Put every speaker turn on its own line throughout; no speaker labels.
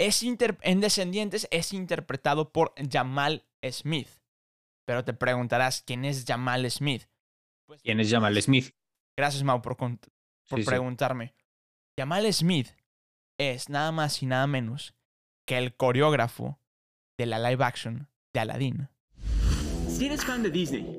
Es en Descendientes es interpretado por Jamal Smith. Pero te preguntarás, ¿quién es Jamal Smith?
Pues, ¿Quién es Jamal Smith?
Gracias, Mau, por, por preguntarme. Jamal Smith es nada más y nada menos que el coreógrafo de la live action de Aladdin.
Si eres fan de Disney,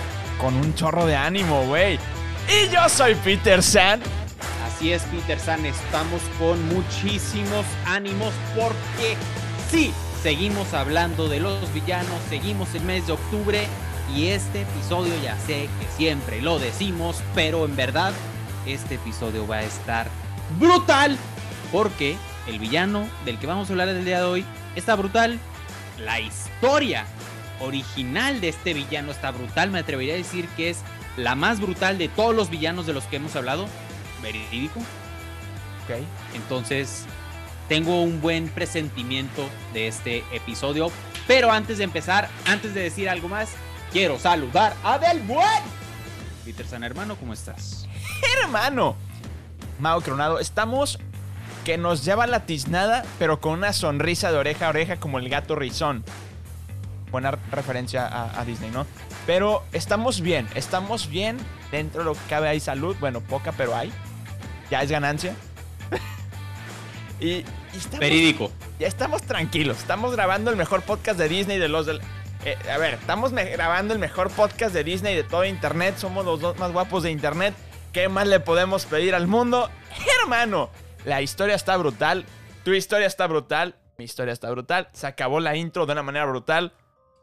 con un chorro de ánimo, güey. Y yo soy Peter San.
Así es, Peter San, estamos con muchísimos ánimos porque sí, seguimos hablando de los villanos, seguimos el mes de octubre y este episodio ya sé que siempre lo decimos, pero en verdad este episodio va a estar brutal porque el villano del que vamos a hablar el día de hoy está brutal. La historia original de este villano está brutal. Me atrevería a decir que es la más brutal de todos los villanos de los que hemos hablado. Verídico. Ok. Entonces, tengo un buen presentimiento de este episodio. Pero antes de empezar, antes de decir algo más, quiero saludar a Del Buen. Peter San, hermano, ¿cómo estás?
Hermano. Mao Cronado, estamos que nos lleva la tiznada, pero con una sonrisa de oreja a oreja como el gato rizón buena referencia a, Disney, ¿no? Pero estamos bien, estamos bien. Dentro de lo que cabe hay salud. Bueno, poca, pero hay. Ya es ganancia. y,
estamos, Verídico.
Ya estamos tranquilos. Estamos grabando el mejor podcast de Disney de los del. Eh, a ver, estamos grabando el mejor podcast de Disney de todo Internet. Somos los dos más guapos de Internet. ¿Qué más le podemos pedir al mundo? Hermano, la historia está brutal. Tu historia está brutal. Mi historia está brutal. Se acabó la intro de una manera brutal.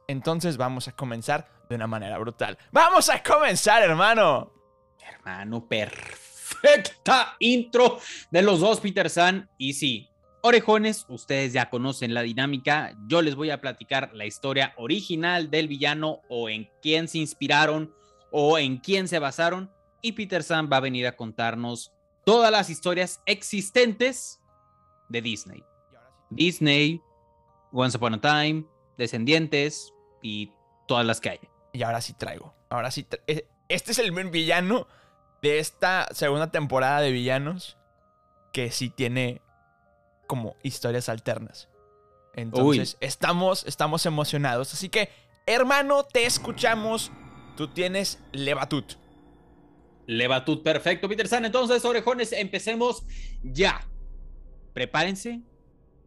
Entonces vamos a comenzar de una manera brutal. ¡Vamos a comenzar, hermano!
Hermano, perfecta intro de los dos Peter San. Y sí, orejones, ustedes ya conocen la dinámica. Yo les voy a platicar la historia original del villano o en quién se inspiraron o en quién se basaron. Y Peter San va a venir a contarnos todas las historias existentes de Disney. Disney, Once Upon a Time, Descendientes, y todas las que hay.
Y ahora sí traigo. Ahora sí. Eh, este es el villano de esta segunda temporada de villanos que sí tiene como historias alternas. Entonces, estamos, estamos emocionados. Así que, hermano, te escuchamos. Tú tienes Levatut.
Levatut, perfecto, Peter San. Entonces, orejones, empecemos ya. Prepárense,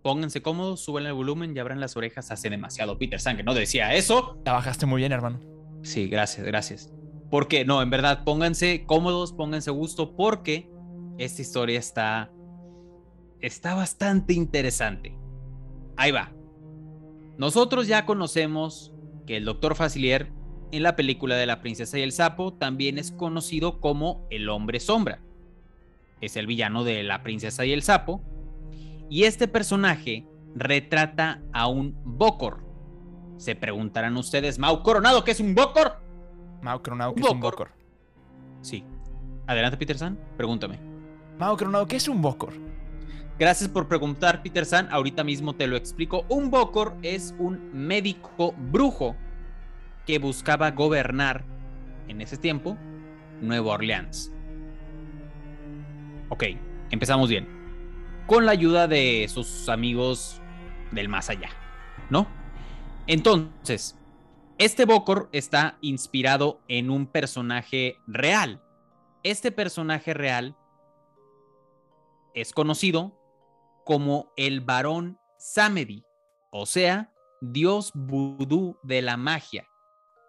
Pónganse cómodos, suben el volumen y abran las orejas. Hace demasiado Peter San no decía eso.
La bajaste muy bien, hermano.
Sí, gracias, gracias. Porque, no, en verdad, pónganse cómodos, pónganse gusto, porque esta historia está. Está bastante interesante. Ahí va. Nosotros ya conocemos que el Doctor Facilier en la película de La Princesa y el Sapo también es conocido como el Hombre Sombra. Es el villano de La Princesa y el Sapo y este personaje retrata a un Bokor. Se preguntarán ustedes, Mau Coronado, ¿qué es un Bokor?
Mau Coronado, ¿qué es un Bokor?
Sí. Adelante, Peter San, pregúntame.
Mau Coronado, ¿qué es un Bokor?
Gracias por preguntar, Peter San. Ahorita mismo te lo explico. Un Bokor es un médico brujo que buscaba gobernar en ese tiempo Nueva Orleans. Ok, empezamos bien con la ayuda de sus amigos del más allá, ¿no? Entonces, este Bokor está inspirado en un personaje real. Este personaje real es conocido como el varón Samedi, o sea, dios vudú de la magia,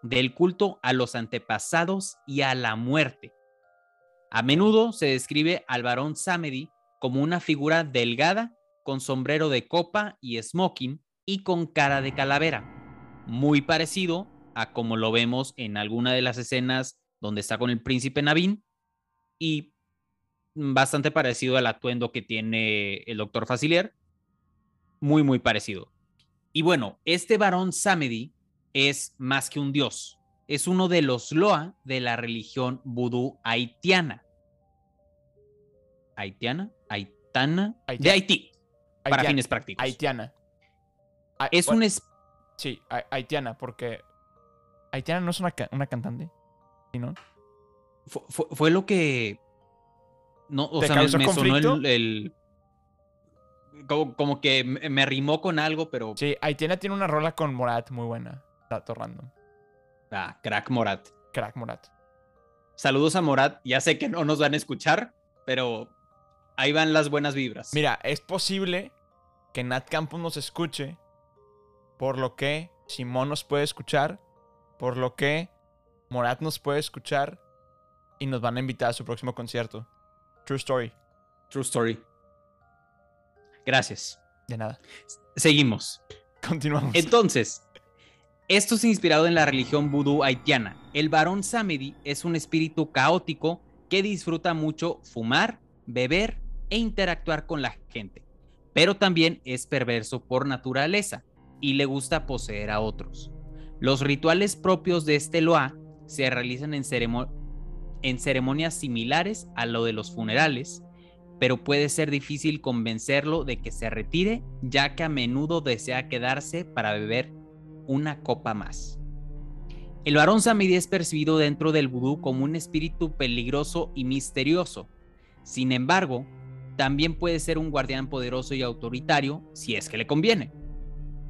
del culto a los antepasados y a la muerte. A menudo se describe al varón Samedi como una figura delgada con sombrero de copa y smoking y con cara de calavera, muy parecido a como lo vemos en alguna de las escenas donde está con el príncipe Navin y bastante parecido al atuendo que tiene el doctor Facilier. muy, muy parecido. Y bueno, este varón Samedi es más que un dios. Es uno de los Loa de la religión vudú haitiana. ¿Haitiana? ¿Haitana? De
Haitiana.
Haití, para fines prácticos.
Haitiana.
Es
bueno,
un... es-
Sí, ha- haitiana, porque. Haitiana no es una, ca- una cantante. ¿Sí, no?
fu- fu- fue, lo que... No, o
¿Te
sea, me, sonó el... el- como, como que me me rimó con algo, pero...
Sí, Haitiana tiene una rola con Morat muy buena. Dato random.
Ah, crack Morat.
Crack Morat.
Saludos a Morat. Ya sé que no nos van a escuchar, pero ahí van las buenas vibras.
Mira, es posible que Nat Campos nos escuche. Por lo que Simón nos puede escuchar. Por lo que Morat nos puede escuchar. Y nos van a invitar a su próximo concierto. True story.
True story. Gracias.
De nada.
Seguimos.
Continuamos.
Entonces, esto es inspirado en la religión vudú haitiana. El varón Samedi es un espíritu caótico que disfruta mucho fumar, beber e interactuar con la gente, pero también es perverso por naturaleza y le gusta poseer a otros. Los rituales propios de este Loa se realizan en, en ceremonias similares a lo de los funerales, pero puede ser difícil convencerlo de que se retire, ya que a menudo desea quedarse para beber una copa más. El varón Samedi es percibido dentro del vudú como un espíritu peligroso y misterioso. Sin embargo, también puede ser un guardián poderoso y autoritario si es que le conviene.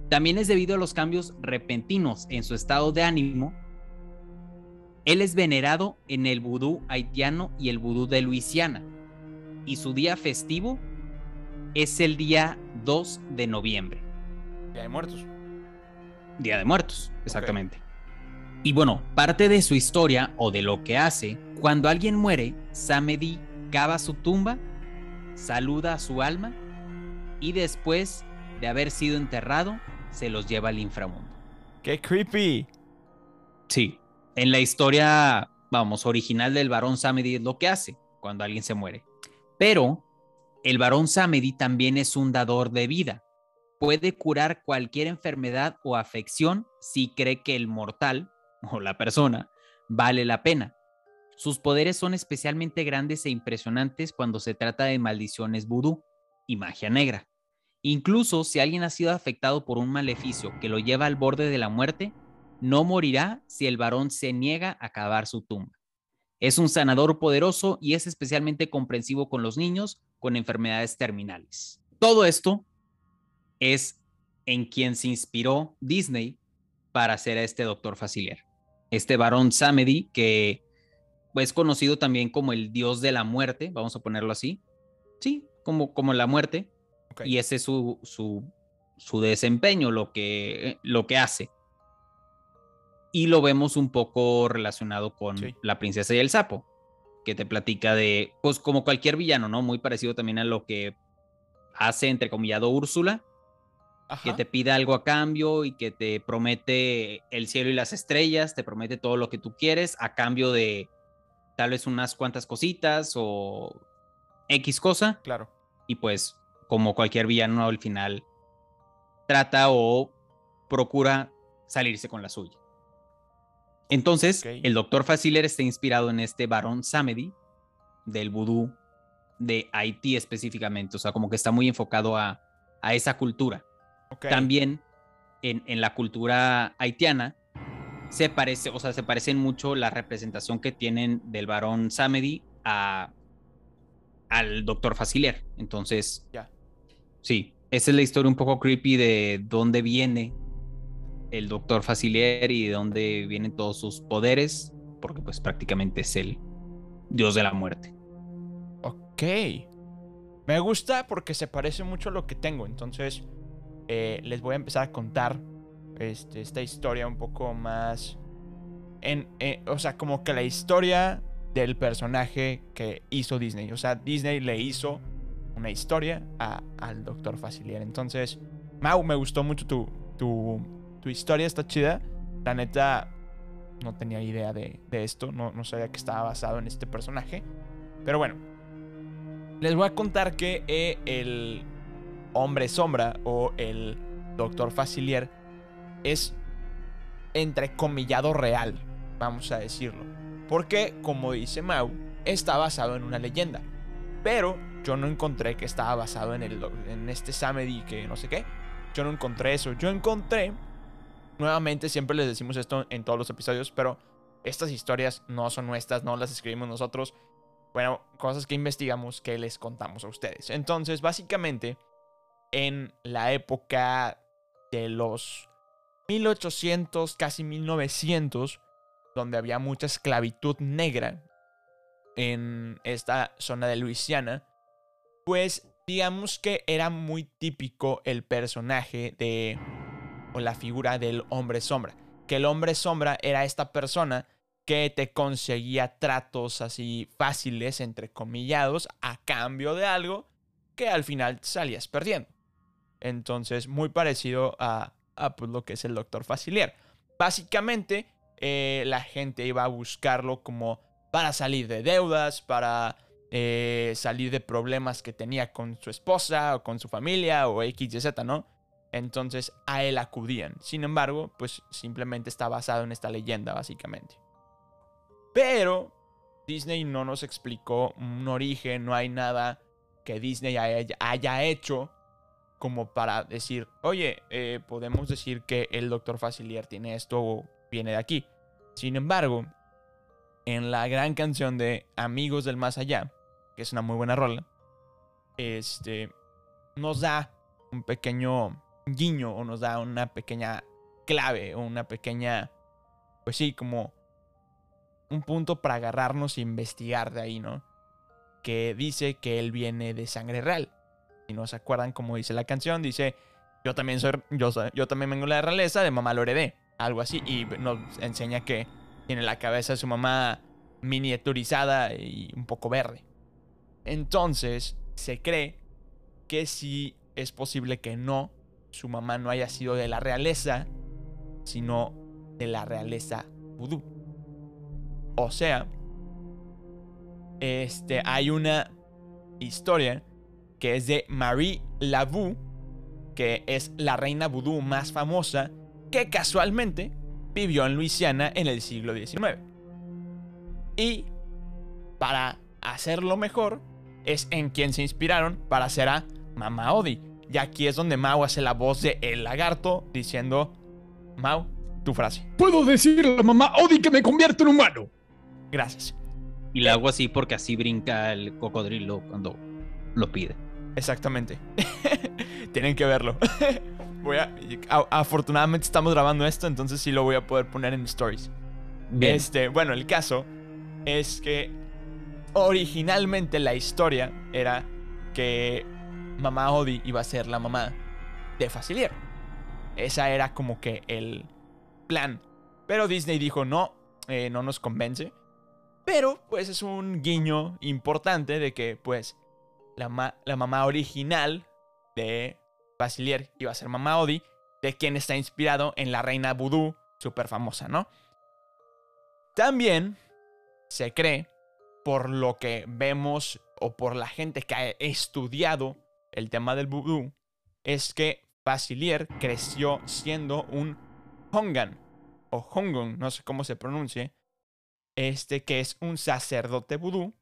También es debido a los cambios repentinos en su estado de ánimo. Él es venerado en el vudú haitiano y el vudú de Luisiana, y su día festivo es el día 2 de noviembre.
Día de muertos.
Día de Muertos, exactamente. Y bueno, parte de su historia o de lo que hace, cuando alguien muere, Samedi cava su tumba, saluda a su alma y después de haber sido enterrado, se los lleva al inframundo.
¡Qué creepy!
Sí, en la historia, vamos, original del varón Samedi es lo que hace cuando alguien se muere. Pero el varón Samedi también es un dador de vida. Puede curar cualquier enfermedad o afección si cree que el mortal o la persona vale la pena. Sus poderes son especialmente grandes e impresionantes cuando se trata de maldiciones vudú y magia negra. Incluso si alguien ha sido afectado por un maleficio que lo lleva al borde de la muerte, no morirá si el varón se niega a cavar su tumba. Es un sanador poderoso y es especialmente comprensivo con los niños con enfermedades terminales. Todo esto es en quien se inspiró Disney para hacer a este doctor Facilier. Este varón Samedi, que es conocido también como el dios de la muerte, vamos a ponerlo así. Sí, como, como la muerte. Y ese es su, su, su desempeño, lo que, lo que hace. Y lo vemos un poco relacionado con
Sí.
la princesa y el sapo, que te platica de, pues como cualquier villano, ¿no? Muy parecido también a lo que hace, entrecomillado, Úrsula, que te pide algo a cambio y que te promete el cielo y las estrellas, te promete todo lo que tú quieres a cambio de tal vez unas cuantas cositas o X cosa
Claro.
y pues como cualquier villano al final trata o procura salirse con la suya. Entonces, el doctor Facilier está inspirado en este varón Samedi del vudú de Haití específicamente, o sea, como que está muy enfocado a, a esa cultura. También en, en la cultura haitiana se parece, o sea, se parecen mucho la representación que tienen del varón Samedi a, al doctor Facilier. Entonces,
Ya.
sí, esa es la historia un poco creepy de dónde viene el doctor Facilier y de dónde vienen todos sus poderes, porque pues prácticamente es el dios de la muerte.
Ok. Me gusta porque se parece mucho a lo que tengo. Entonces, eh, les voy a empezar a contar este, esta historia un poco más. En, en- o sea, como que la historia del personaje que hizo Disney. O sea, Disney le hizo una historia a- al Doctor Facilier. Entonces, Mau, me gustó mucho tu, tu, tu historia, está chida. La neta, no tenía idea de, de esto. No, no sabía que estaba basado en este personaje. Pero bueno, les voy a contar que eh, el, hombre sombra o el doctor Facilier es entrecomillado real, vamos a decirlo. Porque, como dice Mau, está basado en una leyenda. Pero yo no encontré que estaba basado en, el, en este Samedi que no sé qué. Yo no encontré eso. Yo encontré, nuevamente siempre les decimos esto en todos los episodios, pero estas historias no son nuestras, no las escribimos nosotros. Bueno, cosas que investigamos que les contamos a ustedes. Entonces, básicamente, en la época de los 1800, casi 1900, donde había mucha esclavitud negra en esta zona de Luisiana, pues digamos que era muy típico el personaje de o la figura del hombre sombra, que el hombre sombra era esta persona que te conseguía tratos así fáciles, entre comillados, a cambio de algo que al final salías perdiendo. Entonces, muy parecido a, pues, lo que es el doctor Facilier. Básicamente, eh, la gente iba a buscarlo como para salir de deudas, para eh, salir de problemas que tenía con su esposa o con su familia o X y Z, ¿no? Entonces a él acudían. Sin embargo, pues simplemente está basado en esta leyenda, básicamente. Pero Disney no nos explicó un origen, no hay nada que Disney haya, hecho como para decir, oye, eh, podemos decir que el Dr. Facilier tiene esto o viene de aquí. Sin embargo, en la gran canción de Amigos del Más Allá, que es una muy buena rola, este, nos da un pequeño guiño o nos da una pequeña clave o una pequeña, pues sí, como un punto para agarrarnos e investigar de ahí, ¿no? Que dice que él viene de sangre real. Si no se acuerdan como dice la canción, dice, yo también soy, yo, yo también vengo de la realeza, de mamá lo heredé. Algo así. Y nos enseña que tiene la cabeza de su mamá miniaturizada y un poco verde. Entonces, se cree que sí es posible que no, su mamá no haya sido de la realeza, sino de la realeza vudú. O sea, este, hay una historia que es de Marie Laveau, que es la reina vudú más famosa, que casualmente vivió en Luisiana en el siglo XIX. Y para hacerlo mejor, es en quien se inspiraron para hacer a Mama Odi. Y aquí es donde Mao hace la voz de El Lagarto diciendo, Mao, tu frase.
Puedo decirle a la mamá Odi que me convierto en humano.
Gracias.
Y le hago así porque así brinca el cocodrilo cuando lo pide.
Exactamente. Tienen que verlo. voy a, afortunadamente estamos grabando esto, entonces sí lo voy a poder poner en stories. Este, bueno, el caso es que originalmente la historia era que mamá Odi iba a ser la mamá de Facilier. Esa era como que el plan. Pero Disney dijo, no, eh, no nos convence. Pero pues es un guiño importante de que pues la, mamá original de Basilier iba a ser mamá Odi, de quien está inspirado en la reina vudú, súper famosa, ¿no? También se cree, por lo que vemos o por la gente que ha estudiado el tema del vudú, es que Basilier creció siendo un Hongan, o Hongon, no sé cómo se pronuncie, este que es un sacerdote vudú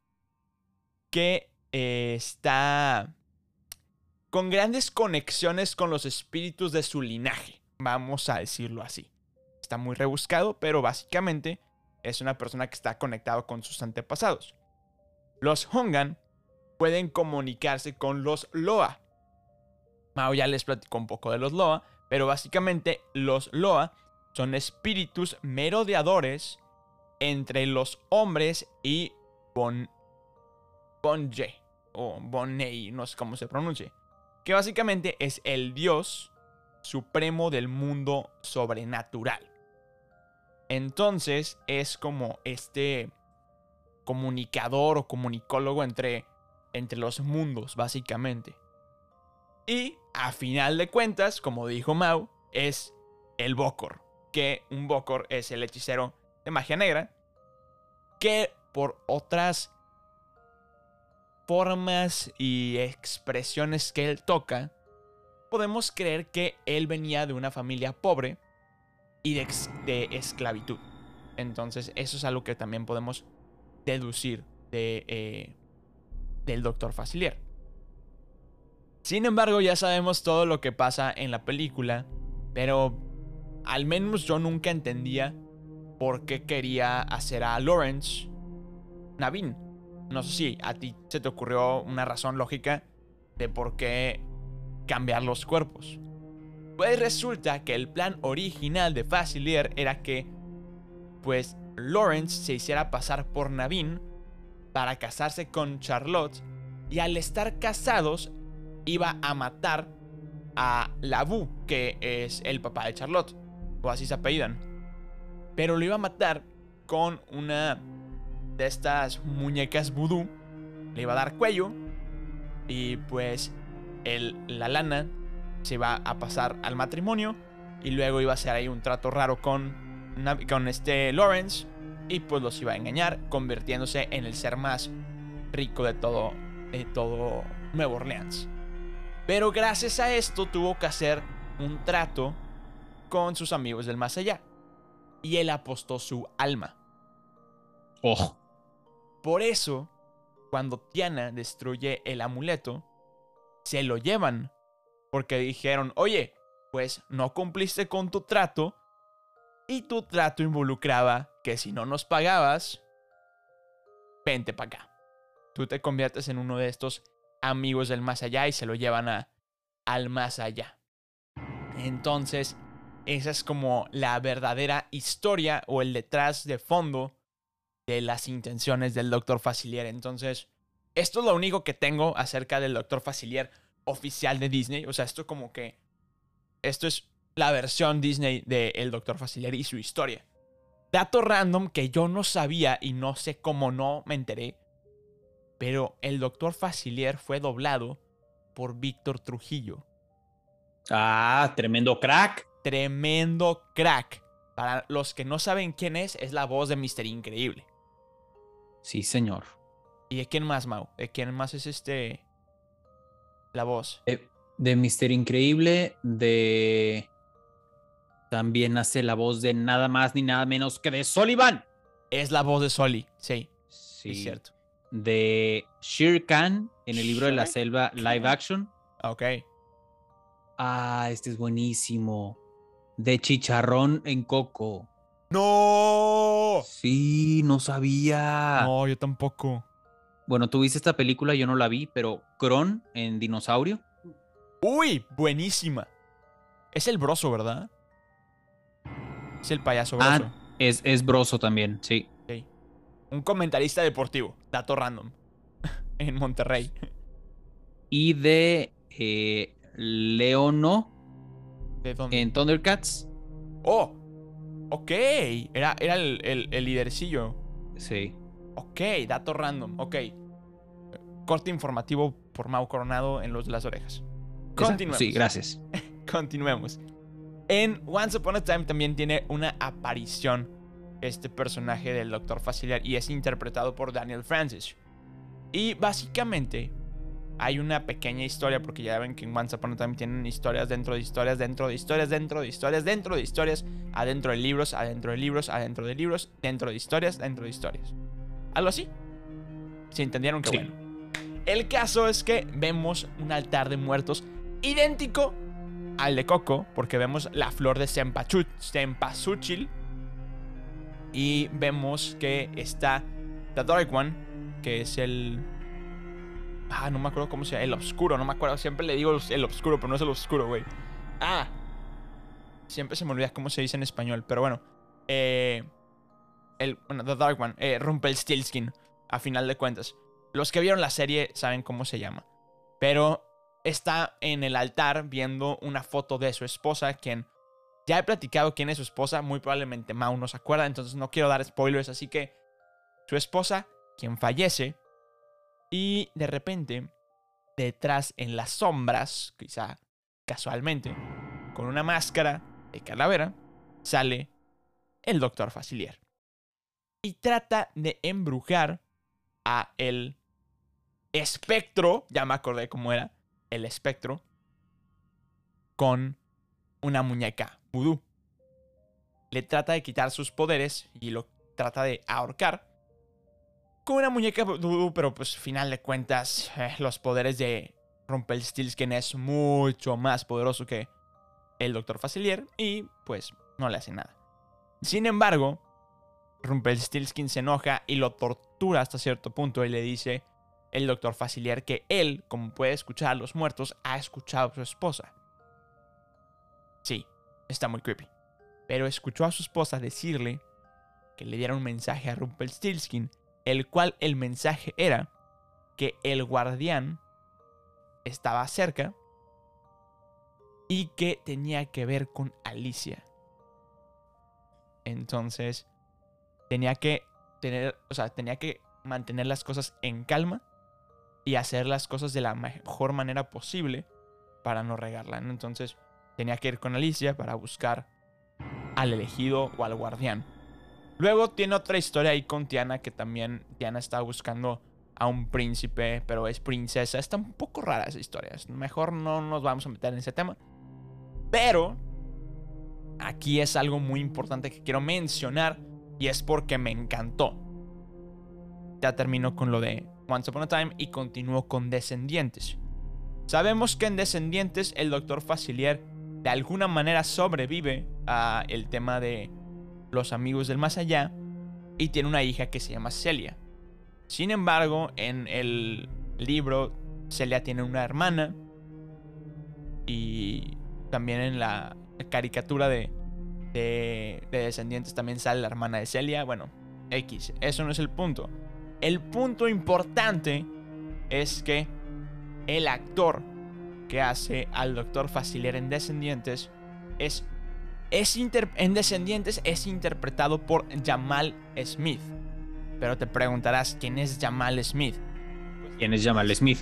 que eh, está con grandes conexiones con los espíritus de su linaje, vamos a decirlo así. Está muy rebuscado, pero básicamente es una persona que está conectado con sus antepasados. Los Hongan pueden comunicarse con los Loa. Mao ya les platicó un poco de los Loa, pero básicamente los Loa son espíritus merodeadores entre los hombres y Bon, Bonje, o Bonei, no sé cómo se pronuncia, que básicamente es el dios supremo del mundo sobrenatural. Entonces es como este comunicador o comunicólogo entre, entre los mundos, básicamente. Y a final de cuentas, como dijo Mao, es el Bokor, que un Bokor es el hechicero de magia negra, que por otras formas y expresiones que él toca, podemos creer que él venía de una familia pobre y de, esclavitud. Entonces, eso es algo que también podemos deducir de, eh, del doctor Facilier. Sin embargo, ya sabemos todo lo que pasa en la película, pero al menos yo nunca entendía por qué quería hacer a Lawrence Navin. No sé si a ti se te ocurrió una razón lógica de por qué cambiar los cuerpos. Pues resulta que el plan original de Facilier era que, pues, Lawrence se hiciera pasar por Navin para casarse con Charlotte y al estar casados iba a matar a Labu, que es el papá de Charlotte, o así se apellidan. Pero lo iba a matar con una de estas muñecas vudú, le iba a dar cuello y pues el, la lana se iba a pasar al matrimonio y luego iba a hacer ahí un trato raro con, con este Lawrence y pues los iba a engañar convirtiéndose en el ser más rico de todo, de todo Nueva Orleans. Pero gracias a esto tuvo que hacer un trato con sus amigos del más allá. Y él apostó su alma.
Ojo.
Por eso, cuando Tiana destruye el amuleto, se lo llevan. Porque dijeron, oye, pues no cumpliste con tu trato. Y tu trato involucraba que si no nos pagabas, vente para acá. Tú te conviertes en uno de estos amigos del más allá y se lo llevan a, al más allá. Entonces, esa es como la verdadera historia o el detrás de fondo de las intenciones del Dr. Facilier. Entonces, esto es lo único que tengo acerca del Dr. Facilier oficial de Disney. O sea, esto como que... Esto es la versión Disney del Dr. Facilier y su historia. Dato random que yo no sabía y no sé cómo no me enteré. Pero el Dr. Facilier fue doblado por Víctor Trujillo.
Ah, tremendo crack.
Tremendo crack. Para los que no saben quién es, es la voz de Mr. Increíble.
Sí, señor.
¿Y de quién más, Mau? ¿De quién más es este. La voz?
Eh, de Mister Increíble, de... También hace la voz de nada más ni nada menos que de Sullivan.
Es la voz de Soli, sí,
Sí,
es cierto.
De Shere Khan en el libro de la selva live action.
Ok.
Ah, este es buenísimo. De Chicharrón en Coco.
¡No!
Sí, no sabía.
No, yo tampoco.
Bueno, tú viste esta película, yo no la vi, pero Kron en Dinosaurio.
¡Uy! Buenísima. Es el broso, ¿verdad? Es el payaso broso.
Ah, es, es broso también, sí.
Un comentarista deportivo. Dato random. en Monterrey.
Y de eh, Leono
¿De dónde?
en Thundercats.
¡Oh! Ok. Era, era el, el, el lidercillo.
Sí.
Ok, dato random. Ok. Corte informativo por Mau Coronado en Los de las Orejas. Continuemos.
Sí, gracias.
Continuemos. En Once Upon a Time también tiene una aparición este personaje del Dr. Facilier y es interpretado por Daniel Francis. Y básicamente hay una pequeña historia, porque ya ven que en Once Upon a Time tienen historias dentro de historias, dentro de historias, dentro de historias, dentro de historias, adentro de libros, adentro de libros, adentro de libros, dentro de historias, dentro de historias. Algo así. Si entendieron,
Sí.
bueno. El caso es que vemos un altar de muertos idéntico al de Coco, porque vemos la flor de Cempasúchil. Y vemos que está The Dark One, que es el. Ah, no me acuerdo cómo se llama. El oscuro, no me acuerdo. Siempre le digo el oscuro, pero no es el oscuro, güey. Ah. Siempre se me olvida cómo se dice en español, pero bueno. Eh, el, bueno, The Dark One, eh, Rumpelstiltskin, a final de cuentas. Los que vieron la serie saben cómo se llama. Pero está en el altar viendo una foto de su esposa, quien ya he platicado quién es su esposa, muy probablemente Mau no se acuerda, entonces no quiero dar spoilers, así que su esposa, quien fallece, y de repente, detrás en las sombras, quizá casualmente, con una máscara de calavera, sale el doctor Facilier. Y trata de embrujar a el espectro, ya me acordé cómo era, el espectro, con una muñeca vudú. Le trata de quitar sus poderes y lo trata de ahorcar con una muñeca vudú, pero pues final de cuentas eh, los poderes de Rumpelstiltskin es mucho más poderoso que el Dr. Facilier y pues no le hace nada. Sin embargo, Rumpelstiltskin se enoja y lo tortura hasta cierto punto y le dice el Dr. Facilier que él, como puede escuchar a los muertos, ha escuchado a su esposa. Sí, está muy creepy. Pero escuchó a su esposa decirle que le diera un mensaje a Rumpelstiltskin, el cual el mensaje era que el guardián estaba cerca y que tenía que ver con Alicia. Entonces, tenía que tener, o sea, tenía que mantener las cosas en calma y hacer las cosas de la mejor manera posible para no regarla. Entonces, tenía que ir con Alicia para buscar al elegido o al guardián. Luego tiene otra historia ahí con Tiana que también Tiana está buscando a un príncipe, pero es princesa. Está un poco rara esa historia. Mejor no nos vamos a meter en ese tema. Pero aquí es algo muy importante que quiero mencionar y es porque me encantó. Ya termino con lo de Once Upon a Time y continúo con Descendientes. Sabemos que en Descendientes el Doctor Facilier de alguna manera sobrevive a el tema de los amigos del más allá y tiene una hija que se llama Celia. Sin embargo, en el libro Celia tiene una hermana y también en la caricatura de, de, Descendientes también sale la hermana de Celia. Bueno, X, eso no es el punto. El punto importante es que el actor que hace al Doctor Facilier en Descendientes es, es en Descendientes es interpretado por Jamal Smith. Pero te preguntarás, ¿quién es Jamal Smith?
¿Quién es Jamal Smith?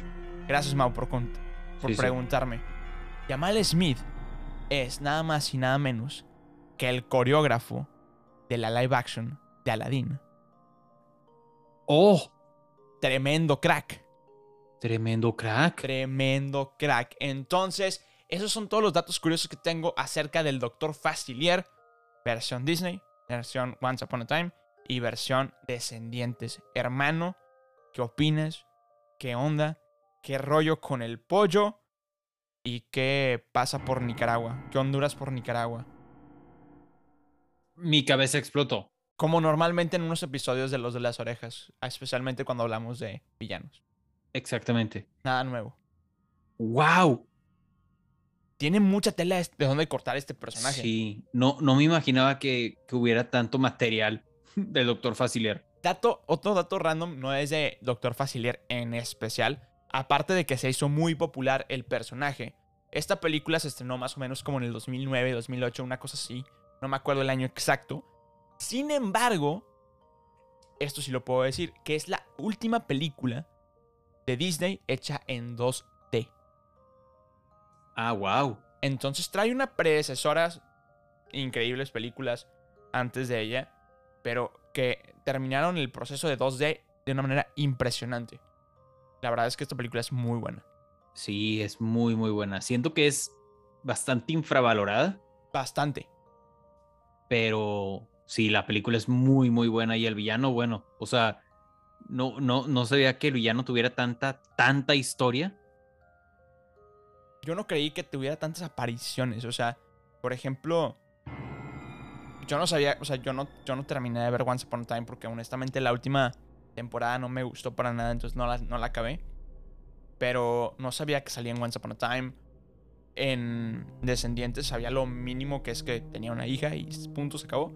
Gracias, Mau, por, por preguntarme. Jamal Smith es nada más y nada menos que el coreógrafo de la live action de Aladdin.
¡Oh!
Tremendo crack.
Tremendo crack.
Tremendo crack. Entonces, esos son todos los datos curiosos que tengo acerca del Doctor Facilier, versión Disney, versión Once Upon a Time y versión Descendientes. Hermano, ¿qué opinas? ¿Qué onda? ¿Qué rollo con el pollo? ¿Y qué pasa por Nicaragua? ¿Qué Honduras por Nicaragua?
Mi cabeza explotó.
Como normalmente en unos episodios de Los de las Orejas, especialmente cuando hablamos de villanos.
Exactamente.
Nada nuevo.
¡Wow!
Tiene mucha tela de dónde cortar este personaje.
Sí, no, no me imaginaba que, que hubiera tanto material del Doctor Facilier.
Dato, otro dato random, no es de Doctor Facilier en especial, aparte de que se hizo muy popular el personaje. Esta película se estrenó más o menos como en el 2009, 2008, una cosa así. No me acuerdo el año exacto. Sin embargo, esto sí lo puedo decir, que es la última película de Disney hecha en 2D.
Ah, wow.
Entonces trae una predecesora, increíbles películas antes de ella, pero que terminaron el proceso de 2D de una manera impresionante. La verdad es que esta película es muy buena.
Sí, es muy, muy buena. Siento que es bastante infravalorada.
Bastante.
Pero sí, la película es muy, muy buena y el villano, bueno, o sea, no, no, no sabía que el villano tuviera tanta, tanta historia.
Yo no creí que tuviera tantas apariciones. O sea, por ejemplo, yo no sabía, o sea, yo no, yo no terminé de ver Once Upon a Time porque honestamente la última temporada no me gustó para nada, entonces no la, no la acabé. Pero no sabía que salía en Once Upon a Time. En Descendientes sabía lo mínimo que es que tenía una hija y punto, se acabó.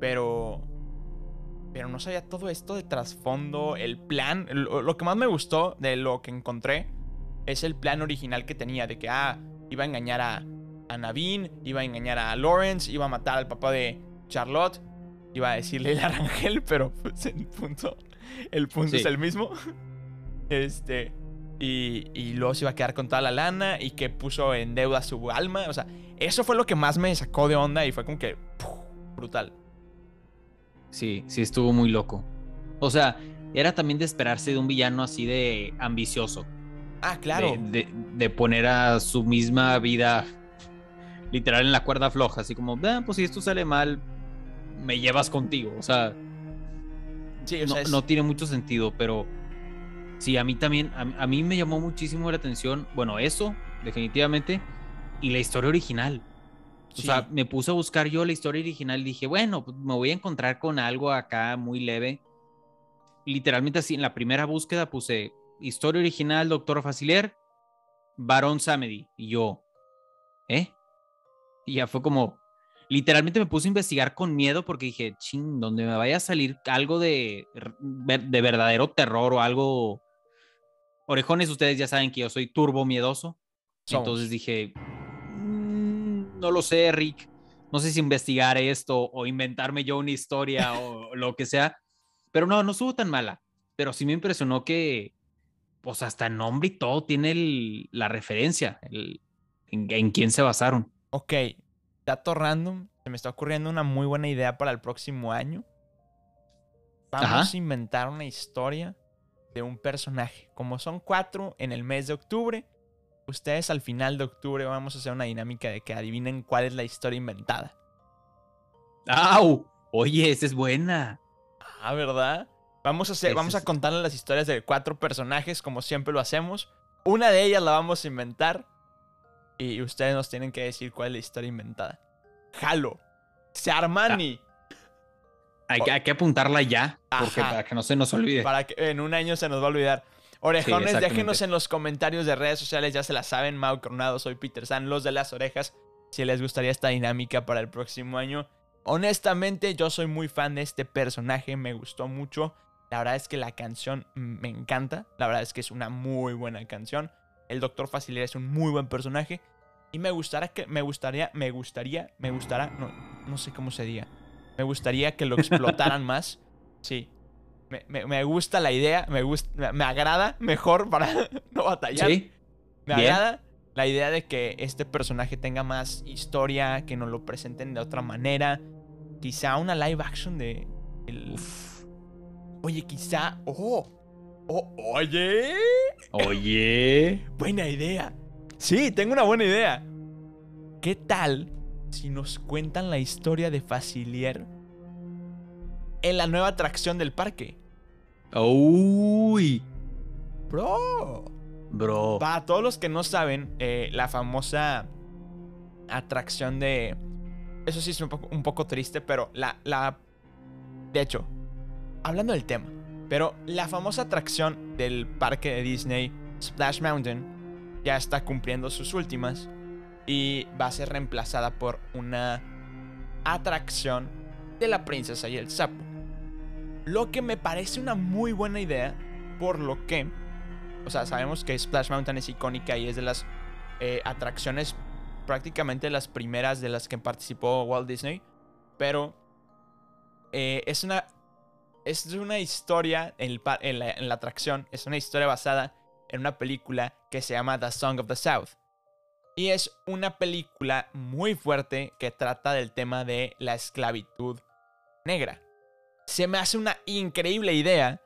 Pero pero no sabía todo esto de trasfondo, el plan. Lo, que más me gustó de lo que encontré es el plan original que tenía, de que, ah, iba a engañar a, a Naveen, iba a engañar a Lawrence, iba a matar al papá de Charlotte, iba a decirle el arangel, pero pues, el punto, el punto es el mismo. Este, y, y, luego se iba a quedar con toda la lana y que puso en deuda su alma. O sea, eso fue lo que más me sacó de onda y fue como que brutal.
Sí, sí estuvo muy loco. O sea, era también de esperarse de un villano así de ambicioso.
Ah, claro.
De, poner a su misma vida literal en la cuerda floja, así como, "Ah, pues si esto sale mal, me llevas contigo. O sea,
Sí, o
no,
sea, es-
no tiene mucho sentido, pero sí, a mí también, a, a mí me llamó muchísimo la atención, bueno, eso, definitivamente, y la historia original. O
sí.
sea, me puse a buscar yo la historia original y dije, bueno, pues me voy a encontrar con algo acá muy leve. Literalmente así, en la primera búsqueda puse historia original, Doctor Facilier, Barón Samedi. Y yo, ¿eh? Y ya fue como, literalmente me puse a investigar con miedo porque dije, ching, donde me vaya a salir algo de, de verdadero terror o algo... Orejones, ustedes ya saben que yo soy turbo miedoso.
Somos.
Entonces dije, "Mm, no lo sé, Rick. No sé si investigar esto o inventarme yo una historia o lo que sea. Pero no, no estuvo tan mala. Pero sí me impresionó que, pues hasta el nombre y todo tiene el- la referencia, el- en, en quién se basaron.
Ok, dato random. Se me está ocurriendo una muy buena idea para el próximo año. Vamos
Ajá.
a inventar una historia de un personaje. Como son cuatro en el mes de octubre, ustedes al final de octubre vamos a hacer una dinámica de que adivinen cuál es la historia inventada.
¡Au! Oye, esa es buena.
Ah, ¿verdad? Vamos a hacer, vamos a contarles las historias de cuatro personajes como siempre lo hacemos. Una de ellas la vamos a inventar y ustedes nos tienen que decir cuál es la historia inventada. Jalo. Armani.
Hay que, hay que apuntarla ya, porque
Ajá.
para que no se nos olvide.
Para que en un año se nos va a olvidar. Orejones, déjenos en los comentarios de redes sociales, ya se la saben. Mau Coronado, soy Peter San, los de las orejas. Si les gustaría esta dinámica para el próximo año. Honestamente, yo soy muy fan de este personaje, me gustó mucho. La verdad es que la canción me encanta. La verdad es que es una muy buena canción. El Doctor Facilier es un muy buen personaje. Y me gustaría que. Me gustaría. Me gustaría. Me gustará. No, no sé cómo se diga. Me gustaría que lo explotaran más. Sí. Me, me- me gusta la idea. Me gusta. Me, me agrada mejor para no batallar.
Sí,
Me
bien.
agrada la idea de que este personaje tenga más historia, que nos lo presenten de otra manera. Quizá una live action de. el- Oye, quizá. ¡Oh! ¡Oh! ¡Oye!
Oye.
Buena idea. Sí, tengo una buena idea. ¿Qué tal si nos cuentan la historia de Facilier en la nueva atracción del parque?
Uy.
Bro.
Bro.
Para todos los que no saben, eh, la famosa atracción de... Eso sí es un poco, un poco triste, pero la, la... De hecho, hablando del tema, pero la famosa atracción del parque de Disney, Splash Mountain, ya está cumpliendo sus últimas y va a ser reemplazada por una atracción de la princesa y el sapo. Lo que me parece una muy buena idea, por lo que o sea, sabemos que Splash Mountain es icónica y es de las eh, atracciones prácticamente las primeras de las que participó Walt Disney. Pero eh, es una. Es una historia en, la, atracción. Es una historia basada en una película que se llama The Song of the South. Y es una película muy fuerte que trata del tema de la esclavitud negra. Se me hace una increíble idea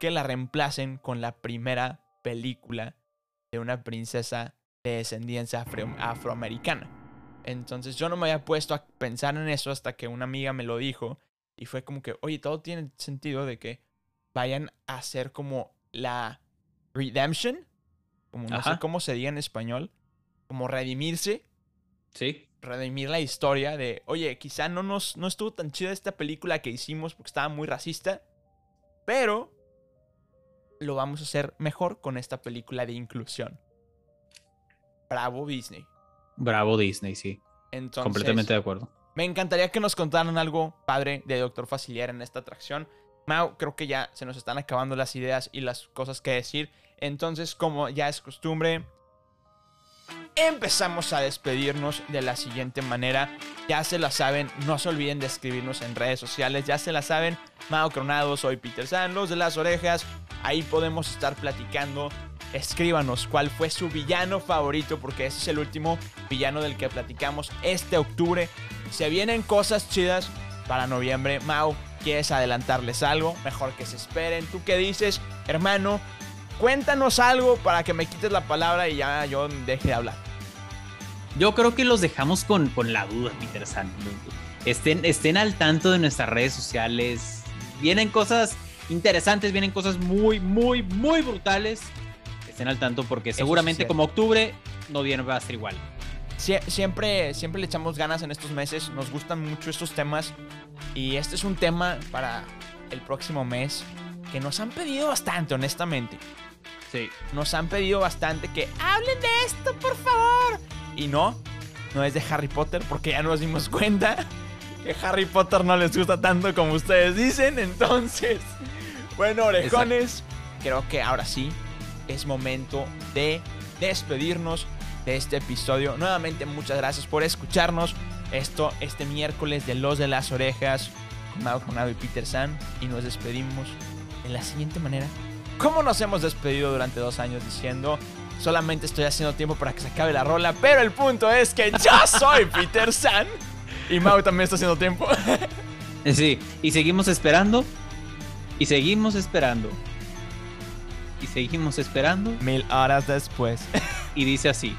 que la reemplacen con la primera película de una princesa de descendencia afro- afroamericana. Entonces yo no me había puesto a pensar en eso hasta que una amiga me lo dijo y fue como que, oye, todo tiene sentido de que vayan a hacer como la redemption, como no sé cómo se diga en español, como redimirse
Sí.
redimir la historia de, oye, quizá no nos no estuvo tan chida esta película que hicimos porque estaba muy racista, pero lo vamos a hacer mejor con esta película de inclusión. Bravo Disney.
Bravo Disney, sí.
Entonces,
Completamente de acuerdo.
Me encantaría que nos contaran algo padre de Doctor Facilier en esta atracción. Mau, creo que ya se nos están acabando las ideas y las cosas que decir. Entonces, como ya es costumbre, empezamos a despedirnos de la siguiente manera. Ya se la saben, no se olviden de escribirnos en redes sociales. Ya se la saben, Mao Cronado, soy Peter San, los de las orejas. Ahí podemos estar platicando. Escríbanos cuál fue su villano favorito, porque ese es el último villano del que platicamos este octubre. Se vienen cosas chidas para noviembre. Mau, ¿quieres adelantarles algo? Mejor que se esperen. ¿Tú qué dices, hermano? Cuéntanos algo para que me quites la palabra y ya yo deje de hablar.
Yo creo que los dejamos con, con la duda, Peter San. Estén, estén al tanto de nuestras redes sociales. Vienen cosas interesantes, vienen cosas muy, muy, muy brutales. Estén al tanto porque seguramente como octubre, noviembre va a ser igual.
Siempre, siempre le echamos ganas en estos meses. Nos gustan mucho estos temas. Y este es un tema para el próximo mes que nos han pedido bastante, honestamente.
Sí.
Nos han pedido bastante que hablen de esto, por favor. Y no, no es de Harry Potter porque ya nos dimos cuenta que Harry Potter no les gusta tanto como ustedes dicen. Entonces, bueno, orejones, creo que ahora sí es momento de despedirnos de este episodio. Nuevamente, muchas gracias por escucharnos. Esto este miércoles de Los de las Orejas con Mau Conado y Peter San. Y nos despedimos de la siguiente manera. ¿Cómo nos hemos despedido durante dos años diciendo solamente estoy haciendo tiempo para que se acabe la rola? Pero el punto es que ya soy Peter San. Y Mau también está haciendo tiempo.
Sí, y seguimos esperando. Y seguimos esperando. Y seguimos esperando.
Mil horas después.
Y dice así.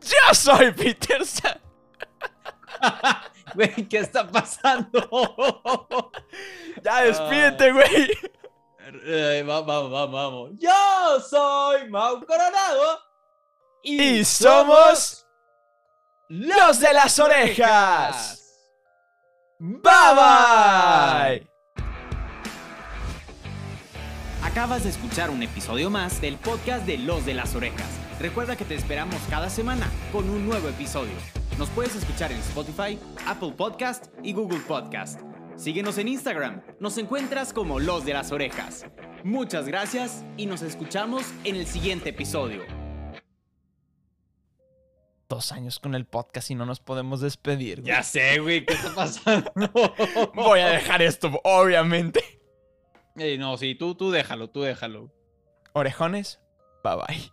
¡Yo soy Peter San!
Güey, ¿qué está pasando?
ya despídete, güey.
vamos, vamos, vamos. Yo soy Mau Coronado.
Y, somos los de las orejas. Bye bye.
Acabas de escuchar un episodio más del podcast de Los de las Orejas. Recuerda que te esperamos cada semana con un nuevo episodio. Nos puedes escuchar en Spotify, Apple Podcast y Google Podcast. Síguenos en Instagram, nos encuentras como Los de las Orejas. Muchas gracias y nos escuchamos en el siguiente episodio.
Dos años con el podcast y no nos podemos despedir.
Ya sé, güey, ¿qué está pasando?
Voy a dejar esto, obviamente.
no, sí, tú, tú déjalo, tú déjalo.
Orejones, bye bye.